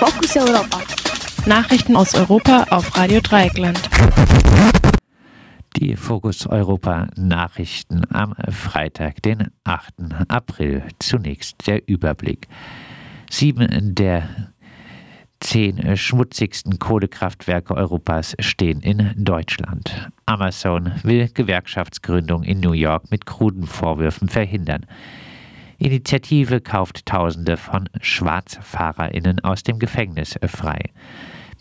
Fokus Europa. Nachrichten aus Europa auf Radio Dreieckland. Die Fokus Europa Nachrichten am Freitag, den 8. April. Zunächst der Überblick. Sieben der zehn schmutzigsten Kohlekraftwerke Europas stehen in Deutschland. Amazon will Gewerkschaftsgründung in New York mit kruden Vorwürfen verhindern. Initiative kauft Tausende von SchwarzfahrerInnen aus dem Gefängnis frei.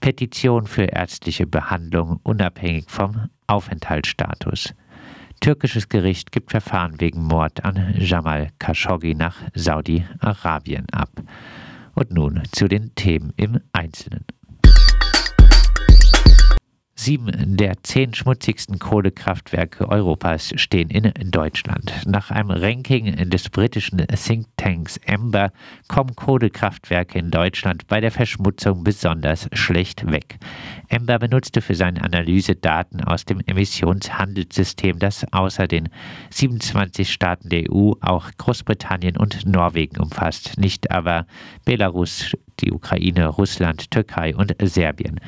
Petition für ärztliche Behandlung unabhängig vom Aufenthaltsstatus. Türkisches Gericht gibt Verfahren wegen Mord an Jamal Khashoggi nach Saudi-Arabien ab. Und nun zu den Themen im Einzelnen. Sieben der zehn schmutzigsten Kohlekraftwerke Europas stehen in Deutschland. Nach einem Ranking des britischen Thinktanks Amber kommen Kohlekraftwerke in Deutschland bei der Verschmutzung besonders schlecht weg. Amber benutzte für seine Analyse Daten aus dem Emissionshandelssystem, das außer den 27 Staaten der EU auch Großbritannien und Norwegen umfasst, nicht aber Belarus, die Ukraine, Russland, Türkei und Serbien.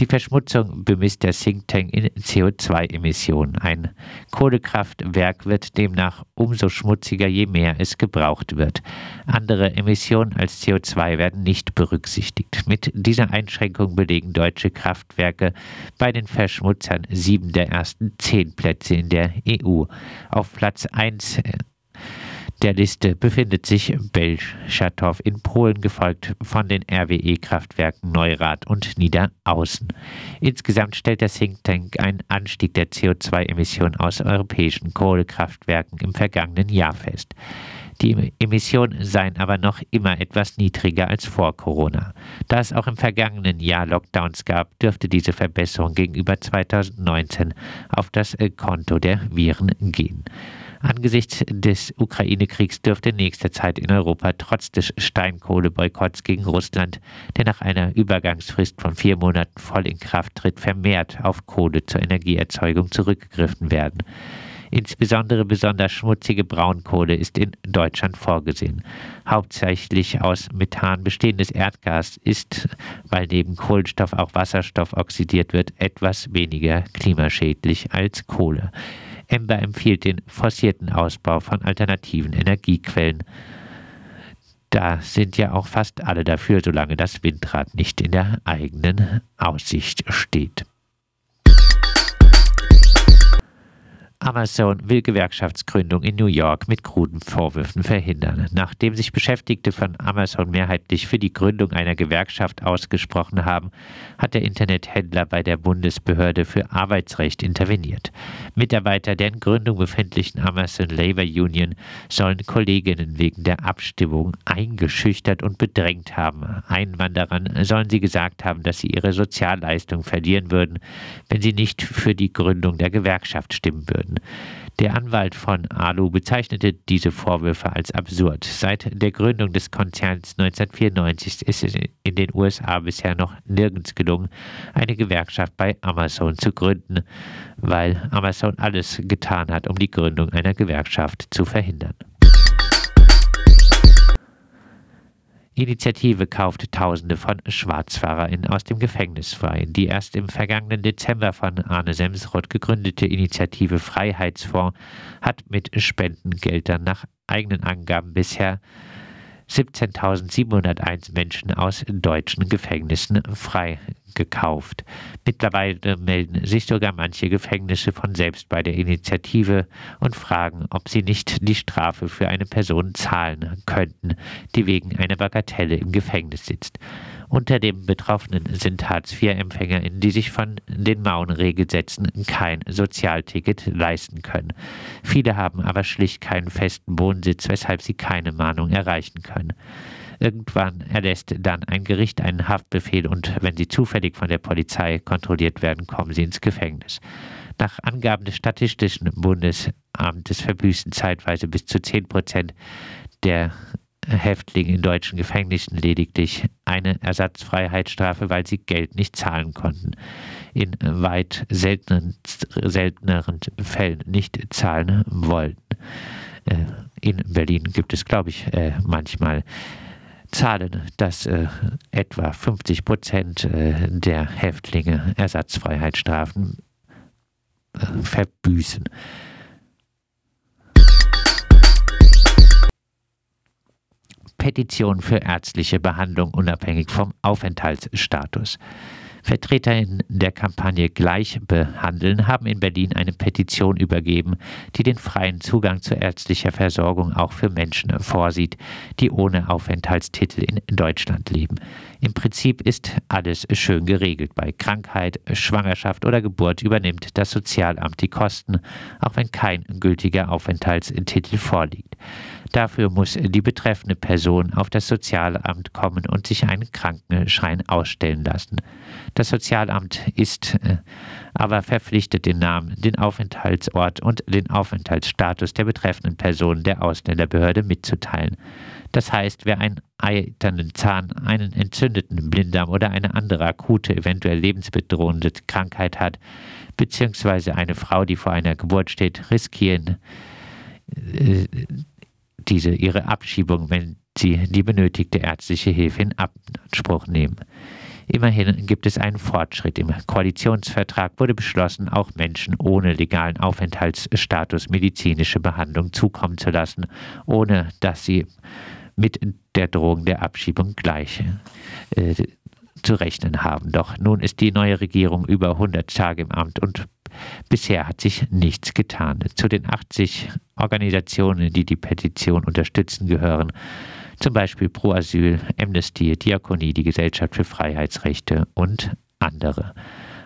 Die Verschmutzung bemisst der Think Tank in CO2-Emissionen. Ein Kohlekraftwerk wird demnach umso schmutziger, je mehr es gebraucht wird. Andere Emissionen als CO2 werden nicht berücksichtigt. Mit dieser Einschränkung belegen deutsche Kraftwerke bei den Verschmutzern sieben der ersten zehn Plätze in der EU. Auf Platz 1 der Liste befindet sich Belschatow in Polen, gefolgt von den RWE-Kraftwerken Neurath und Niederaußen. Insgesamt stellt der Think Tank einen Anstieg der CO2-Emissionen aus europäischen Kohlekraftwerken im vergangenen Jahr fest. Die Emissionen seien aber noch immer etwas niedriger als vor Corona. Da es auch im vergangenen Jahr Lockdowns gab, dürfte diese Verbesserung gegenüber 2019 auf das Konto der Viren gehen. Angesichts des Ukraine-Kriegs dürfte in nächster Zeit in Europa trotz des Steinkohleboykotts gegen Russland, der nach einer Übergangsfrist von vier Monaten voll in Kraft tritt, vermehrt auf Kohle zur Energieerzeugung zurückgegriffen werden. Insbesondere besonders schmutzige Braunkohle ist in Deutschland vorgesehen. Hauptsächlich aus Methan bestehendes Erdgas ist, weil neben Kohlenstoff auch Wasserstoff oxidiert wird, etwas weniger klimaschädlich als Kohle. Ember empfiehlt den forcierten Ausbau von alternativen Energiequellen. Da sind ja auch fast alle dafür, solange das Windrad nicht in der eigenen Aussicht steht. Amazon will Gewerkschaftsgründung in New York mit kruden Vorwürfen verhindern. Nachdem sich Beschäftigte von Amazon mehrheitlich für die Gründung einer Gewerkschaft ausgesprochen haben, hat der Internethändler bei der Bundesbehörde für Arbeitsrecht interveniert. Mitarbeiter der in Gründung befindlichen Amazon Labor Union sollen Kolleginnen wegen der Abstimmung eingeschüchtert und bedrängt haben. Einwanderern sollen sie gesagt haben, dass sie ihre Sozialleistung verlieren würden, wenn sie nicht für die Gründung der Gewerkschaft stimmen würden. Der Anwalt von Alu bezeichnete diese Vorwürfe als absurd. Seit der Gründung des Konzerns 1994 ist es in den USA bisher noch nirgends gelungen, eine Gewerkschaft bei Amazon zu gründen, weil Amazon alles getan hat, um die Gründung einer Gewerkschaft zu verhindern. Initiative kauft Tausende von SchwarzfahrerInnen aus dem Gefängnis frei. Die erst im vergangenen Dezember von Arne Semsroth gegründete Initiative Freiheitsfonds hat mit Spendengeldern nach eigenen Angaben bisher 17.701 Menschen aus deutschen Gefängnissen freigekauft. Mittlerweile melden sich sogar manche Gefängnisse von selbst bei der Initiative und fragen, ob sie nicht die Strafe für eine Person zahlen könnten, die wegen einer Bagatelle im Gefängnis sitzt. Unter den Betroffenen sind Hartz-IV-EmpfängerInnen, die sich von den Mauen-Regelsätzen kein Sozialticket leisten können. Viele haben aber schlicht keinen festen Wohnsitz, weshalb sie keine Mahnung erreichen können. Irgendwann erlässt dann ein Gericht einen Haftbefehl und wenn sie zufällig von der Polizei kontrolliert werden, kommen sie ins Gefängnis. Nach Angaben des Statistischen Bundesamtes verbüßen zeitweise bis zu 10 Prozent der Häftlinge in deutschen Gefängnissen lediglich eine Ersatzfreiheitsstrafe, weil sie Geld nicht zahlen konnten. In weit seltenen, selteneren Fällen nicht zahlen wollten. Äh, in Berlin gibt es, glaube ich, äh, manchmal zahlen, dass äh, etwa 50 Prozent äh, der Häftlinge Ersatzfreiheitsstrafen äh, verbüßen. Petition für ärztliche Behandlung unabhängig vom Aufenthaltsstatus. VertreterInnen der Kampagne Gleich behandeln haben in Berlin eine Petition übergeben, die den freien Zugang zu ärztlicher Versorgung auch für Menschen vorsieht, die ohne Aufenthaltstitel in Deutschland leben. Im Prinzip ist alles schön geregelt. Bei Krankheit, Schwangerschaft oder Geburt übernimmt das Sozialamt die Kosten, auch wenn kein gültiger Aufenthaltstitel vorliegt. Dafür muss die betreffende Person auf das Sozialamt kommen und sich einen Krankenschein ausstellen lassen. Das Sozialamt ist äh, aber verpflichtet, den Namen, den Aufenthaltsort und den Aufenthaltsstatus der betreffenden Person der Ausländerbehörde mitzuteilen. Das heißt, wer einen eiternen Zahn, einen entzündeten Blinddarm oder eine andere akute, eventuell lebensbedrohende Krankheit hat, beziehungsweise eine Frau, die vor einer Geburt steht, riskieren äh, diese ihre Abschiebung, wenn sie die benötigte ärztliche Hilfe in Anspruch nehmen. Immerhin gibt es einen Fortschritt. Im Koalitionsvertrag wurde beschlossen, auch Menschen ohne legalen Aufenthaltsstatus medizinische Behandlung zukommen zu lassen, ohne dass sie mit der Drohung der Abschiebung gleich äh, zu rechnen haben. Doch nun ist die neue Regierung über 100 Tage im Amt und bisher hat sich nichts getan. Zu den 80 Organisationen, die die Petition unterstützen, gehören zum Beispiel Pro Asyl, Amnesty, Diakonie, die Gesellschaft für Freiheitsrechte und andere.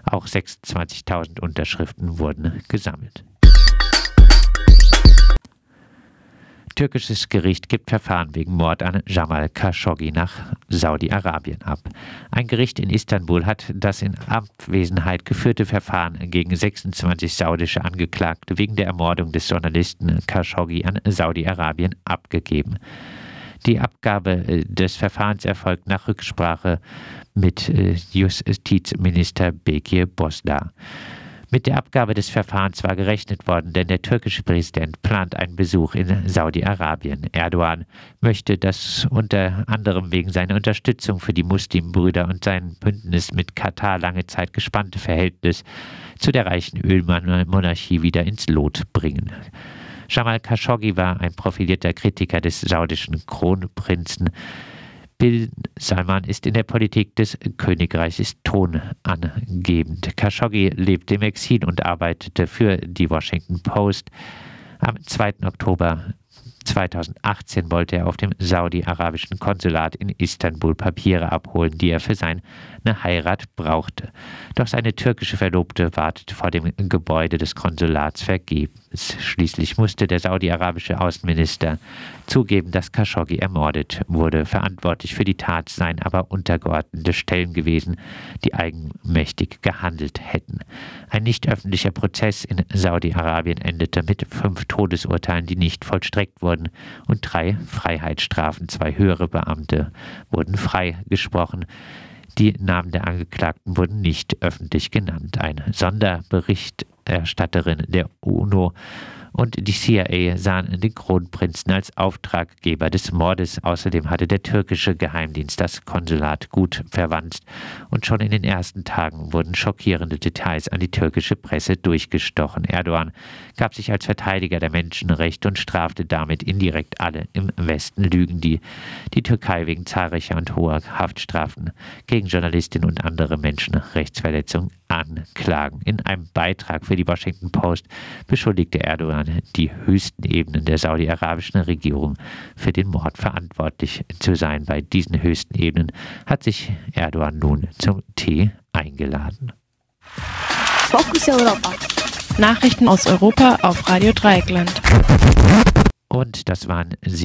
Auch 26.000 Unterschriften wurden gesammelt. Türkisches Gericht gibt Verfahren wegen Mord an Jamal Khashoggi nach Saudi-Arabien ab. Ein Gericht in Istanbul hat das in Abwesenheit geführte Verfahren gegen 26 saudische Angeklagte wegen der Ermordung des Journalisten Khashoggi an Saudi-Arabien abgegeben. Die Abgabe äh, des Verfahrens erfolgt nach Rücksprache mit äh, Justizminister Bekir Bosda. Mit der Abgabe des Verfahrens war gerechnet worden, denn der türkische Präsident plant einen Besuch in Saudi-Arabien. Erdogan möchte das unter anderem wegen seiner Unterstützung für die Muslimbrüder und sein Bündnis mit Katar lange Zeit gespannte Verhältnis zu der reichen Ölmonarchie wieder ins Lot bringen. Jamal Khashoggi war ein profilierter Kritiker des saudischen Kronprinzen Bin Salman ist in der Politik des Königreiches tonangebend. Khashoggi lebt im Exil und arbeitete für die Washington Post. Am 2. Oktober 2018 wollte er auf dem saudi-arabischen Konsulat in Istanbul Papiere abholen, die er für seine Heirat brauchte. Doch seine türkische Verlobte wartete vor dem Gebäude des Konsulats vergebens. Schließlich musste der saudi-arabische Außenminister zugeben, dass Khashoggi ermordet wurde. Verantwortlich für die Tat seien aber untergeordnete Stellen gewesen, die eigenmächtig gehandelt hätten. Ein nicht öffentlicher Prozess in Saudi-Arabien endete mit fünf Todesurteilen, die nicht vollstreckt wurden, und drei Freiheitsstrafen. Zwei höhere Beamte wurden freigesprochen. Die Namen der Angeklagten wurden nicht öffentlich genannt. Eine Sonderberichterstatterin der UNO und die CIA sahen den Kronprinzen als Auftraggeber des Mordes. Außerdem hatte der türkische Geheimdienst das Konsulat gut verwandt und schon in den ersten Tagen wurden schockierende Details an die türkische Presse durchgestochen. Erdogan gab sich als Verteidiger der Menschenrechte und strafte damit indirekt alle im Westen Lügen, die die Türkei wegen zahlreicher und hoher Haftstrafen gegen Journalistinnen und andere Menschenrechtsverletzungen anklagen. In einem Beitrag für die Washington Post beschuldigte Erdogan die höchsten Ebenen der saudi-arabischen Regierung für den Mord verantwortlich zu sein. Bei diesen höchsten Ebenen hat sich Erdogan nun zum Tee eingeladen. Fokus Europa. Nachrichten aus Europa auf Radio Dreieckland. Und das waren sie.